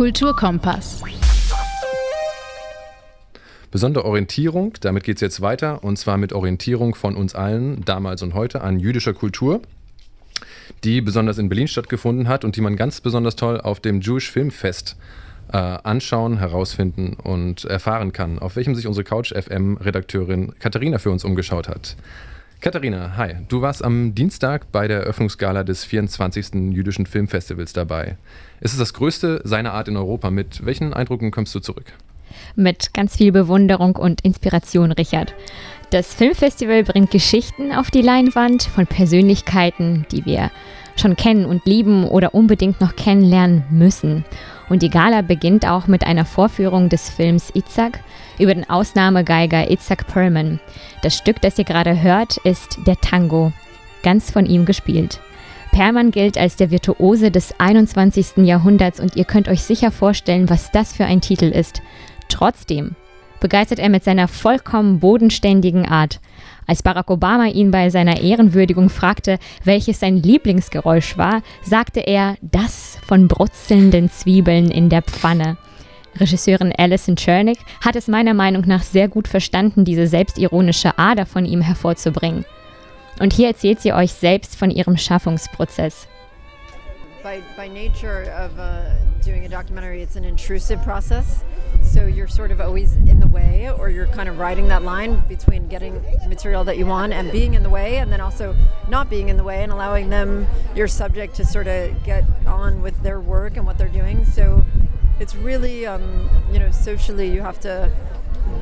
Kulturkompass. Besondere Orientierung, damit geht es jetzt weiter, und zwar mit Orientierung von uns allen, damals und heute, an jüdischer Kultur, die besonders in Berlin stattgefunden hat und die man ganz besonders toll auf dem Jewish Film Fest äh, anschauen, herausfinden und erfahren kann, auf welchem sich unsere Couch FM Redakteurin Katharina für uns umgeschaut hat. Katharina, hi. Du warst am Dienstag bei der Eröffnungsgala des 24. Jüdischen Filmfestivals dabei. Es ist das größte seiner Art in Europa. Mit welchen Eindrücken kommst du zurück? Mit ganz viel Bewunderung und Inspiration, Richard. Das Filmfestival bringt Geschichten auf die Leinwand von Persönlichkeiten, die wir schon kennen und lieben oder unbedingt noch kennenlernen müssen. Und die Gala beginnt auch mit einer Vorführung des Films Itzhak über den Ausnahmegeiger Itzhak Perlman. Das Stück, das ihr gerade hört, ist der Tango, ganz von ihm gespielt. Perlman gilt als der Virtuose des 21. Jahrhunderts und ihr könnt euch sicher vorstellen, was das für ein Titel ist. Trotzdem begeistert er mit seiner vollkommen bodenständigen Art. Als Barack Obama ihn bei seiner Ehrenwürdigung fragte, welches sein Lieblingsgeräusch war, sagte er das von brutzelnden Zwiebeln in der Pfanne. Regisseurin Alison Chernick hat es meiner Meinung nach sehr gut verstanden, diese selbstironische Ader von ihm hervorzubringen. Und hier erzählt sie euch selbst von ihrem Schaffungsprozess. By, by nature of uh, doing a documentary, it's an intrusive process. So you're sort of always in the way, or you're kind of riding that line between getting material that you want and being in the way, and then also not being in the way and allowing them, your subject, to sort of get on with their work and what they're doing. So it's really, um, you know, socially, you have to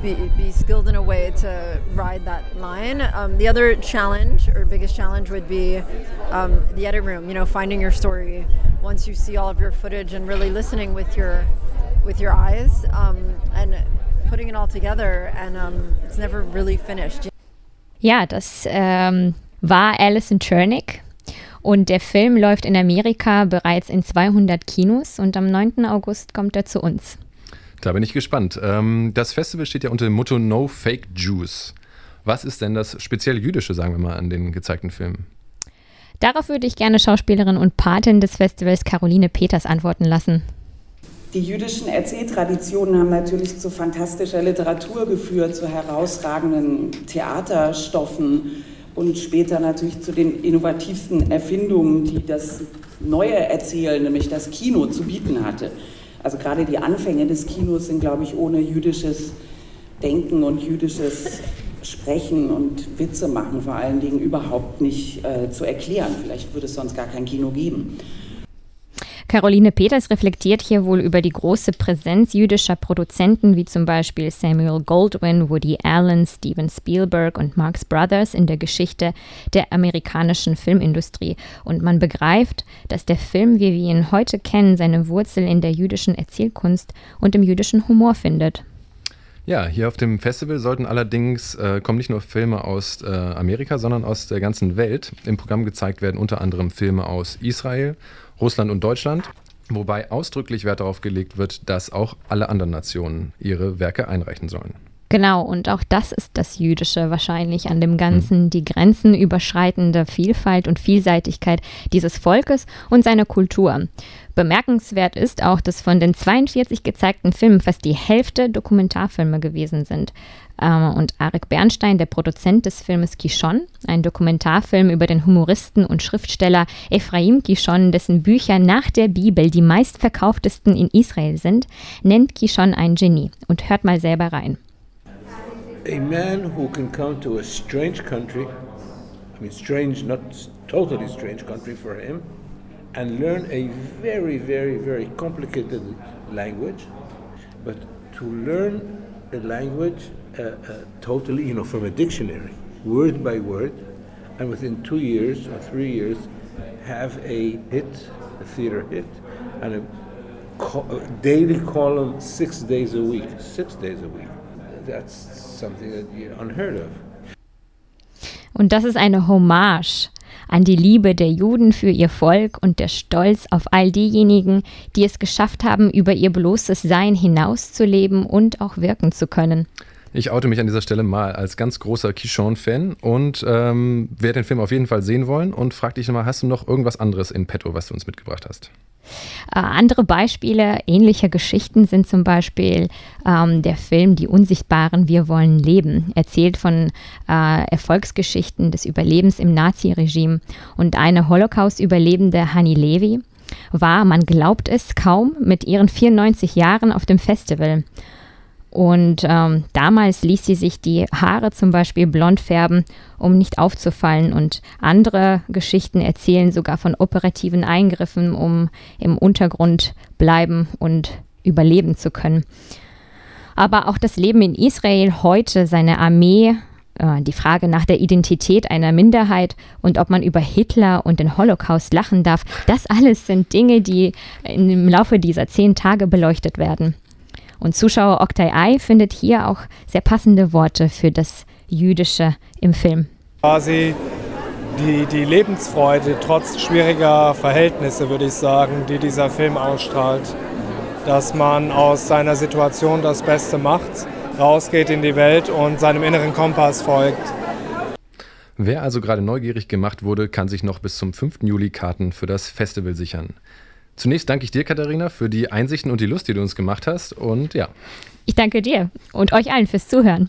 be, be skilled in a way to ride that line. Um, the other challenge or biggest challenge would be um, the edit room. You know, finding your story once you see all of your footage and really listening with your with your eyes um, and putting it all together. And um, it's never really finished. Ja, das ähm, war Alison Chernick. Und der Film läuft in Amerika bereits in 200 Kinos und am 9. August kommt er zu uns. Da bin ich gespannt. Ähm, das Festival steht ja unter dem Motto No Fake Jews. Was ist denn das speziell Jüdische, sagen wir mal, an den gezeigten Filmen? Darauf würde ich gerne Schauspielerin und Patin des Festivals Caroline Peters antworten lassen. Die jüdischen Erzähltraditionen haben natürlich zu fantastischer Literatur geführt, zu herausragenden Theaterstoffen und später natürlich zu den innovativsten Erfindungen, die das neue Erzählen, nämlich das Kino, zu bieten hatte. Also gerade die Anfänge des Kinos sind, glaube ich, ohne jüdisches Denken und jüdisches Sprechen und Witze machen vor allen Dingen überhaupt nicht äh, zu erklären. Vielleicht würde es sonst gar kein Kino geben. Caroline Peters reflektiert hier wohl über die große Präsenz jüdischer Produzenten wie zum Beispiel Samuel Goldwyn, Woody Allen, Steven Spielberg und Marx Brothers in der Geschichte der amerikanischen Filmindustrie. Und man begreift, dass der Film, wie wir ihn heute kennen, seine Wurzel in der jüdischen Erzählkunst und im jüdischen Humor findet. Ja, hier auf dem Festival sollten allerdings äh, kommen nicht nur Filme aus äh, Amerika, sondern aus der ganzen Welt. Im Programm gezeigt werden unter anderem Filme aus Israel, Russland und Deutschland, wobei ausdrücklich Wert darauf gelegt wird, dass auch alle anderen Nationen ihre Werke einreichen sollen. Genau, und auch das ist das Jüdische wahrscheinlich an dem Ganzen, mhm. die grenzenüberschreitende Vielfalt und Vielseitigkeit dieses Volkes und seiner Kultur. Bemerkenswert ist auch, dass von den 42 gezeigten Filmen fast die Hälfte Dokumentarfilme gewesen sind. Ähm, und Arik Bernstein, der Produzent des Filmes Kishon, ein Dokumentarfilm über den Humoristen und Schriftsteller Ephraim Kishon, dessen Bücher nach der Bibel die meistverkauftesten in Israel sind, nennt Kishon ein Genie. Und hört mal selber rein. A man who can come to a strange country, I mean, strange, not totally strange country for him, and learn a very, very, very complicated language, but to learn a language uh, uh, totally, you know, from a dictionary, word by word, and within two years or three years, have a hit, a theater hit, and a, co- a daily column six days a week, six days a week. That's something that you unheard of. Und das ist eine Hommage an die Liebe der Juden für ihr Volk und der Stolz auf all diejenigen, die es geschafft haben, über ihr bloßes Sein hinauszuleben und auch wirken zu können. Ich oute mich an dieser Stelle mal als ganz großer Kishon-Fan und ähm, werde den Film auf jeden Fall sehen wollen und frag dich nochmal, hast du noch irgendwas anderes in petto, was du uns mitgebracht hast? Äh, andere Beispiele ähnlicher Geschichten sind zum Beispiel ähm, der Film Die Unsichtbaren, wir wollen leben, erzählt von äh, Erfolgsgeschichten des Überlebens im Naziregime. Und eine Holocaust-Überlebende, Hani Levi, war, man glaubt es kaum, mit ihren 94 Jahren auf dem Festival. Und ähm, damals ließ sie sich die Haare zum Beispiel blond färben, um nicht aufzufallen. Und andere Geschichten erzählen sogar von operativen Eingriffen, um im Untergrund bleiben und überleben zu können. Aber auch das Leben in Israel heute, seine Armee, äh, die Frage nach der Identität einer Minderheit und ob man über Hitler und den Holocaust lachen darf, das alles sind Dinge, die im Laufe dieser zehn Tage beleuchtet werden. Und Zuschauer Oktay Ai findet hier auch sehr passende Worte für das Jüdische im Film. Quasi die, die Lebensfreude trotz schwieriger Verhältnisse, würde ich sagen, die dieser Film ausstrahlt. Dass man aus seiner Situation das Beste macht, rausgeht in die Welt und seinem inneren Kompass folgt. Wer also gerade neugierig gemacht wurde, kann sich noch bis zum 5. Juli Karten für das Festival sichern. Zunächst danke ich dir, Katharina, für die Einsichten und die Lust, die du uns gemacht hast. Und ja. Ich danke dir und euch allen fürs Zuhören.